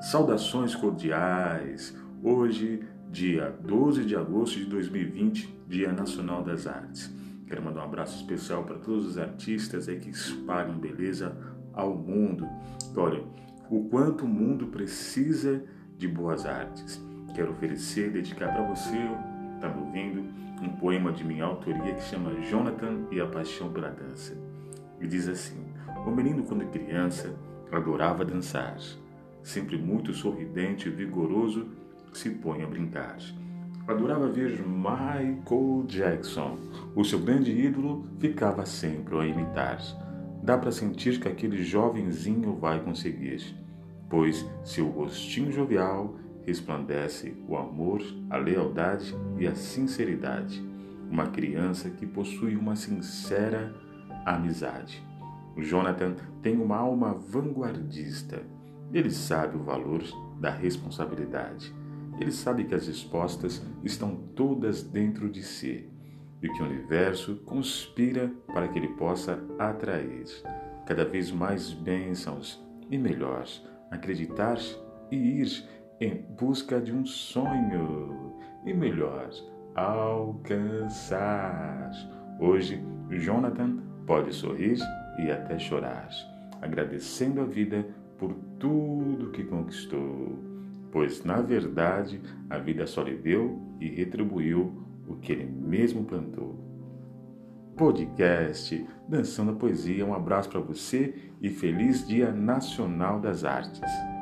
Saudações cordiais. Hoje, dia 12 de agosto de 2020, Dia Nacional das Artes. Quero mandar um abraço especial para todos os artistas aí que espalham beleza ao mundo. Olha, o quanto o mundo precisa de boas artes. Quero oferecer, dedicar para você, está me ouvindo, um poema de minha autoria que chama Jonathan e a Paixão pela Dança. E diz assim: O menino, quando criança, adorava dançar sempre muito sorridente e vigoroso, se põe a brincar. Adorava ver Michael Jackson. O seu grande ídolo ficava sempre a imitar. Dá para sentir que aquele jovenzinho vai conseguir, pois seu rostinho jovial resplandece o amor, a lealdade e a sinceridade. Uma criança que possui uma sincera amizade. Jonathan tem uma alma vanguardista ele sabe o valor da responsabilidade. Ele sabe que as respostas estão todas dentro de si e que o universo conspira para que ele possa atrair cada vez mais bênçãos e melhor, acreditar e ir em busca de um sonho e melhor, alcançar. Hoje, Jonathan pode sorrir e até chorar, agradecendo a vida por tudo que conquistou, pois na verdade a vida só lhe deu e retribuiu o que ele mesmo plantou. Podcast Dançando a Poesia, um abraço para você e feliz Dia Nacional das Artes.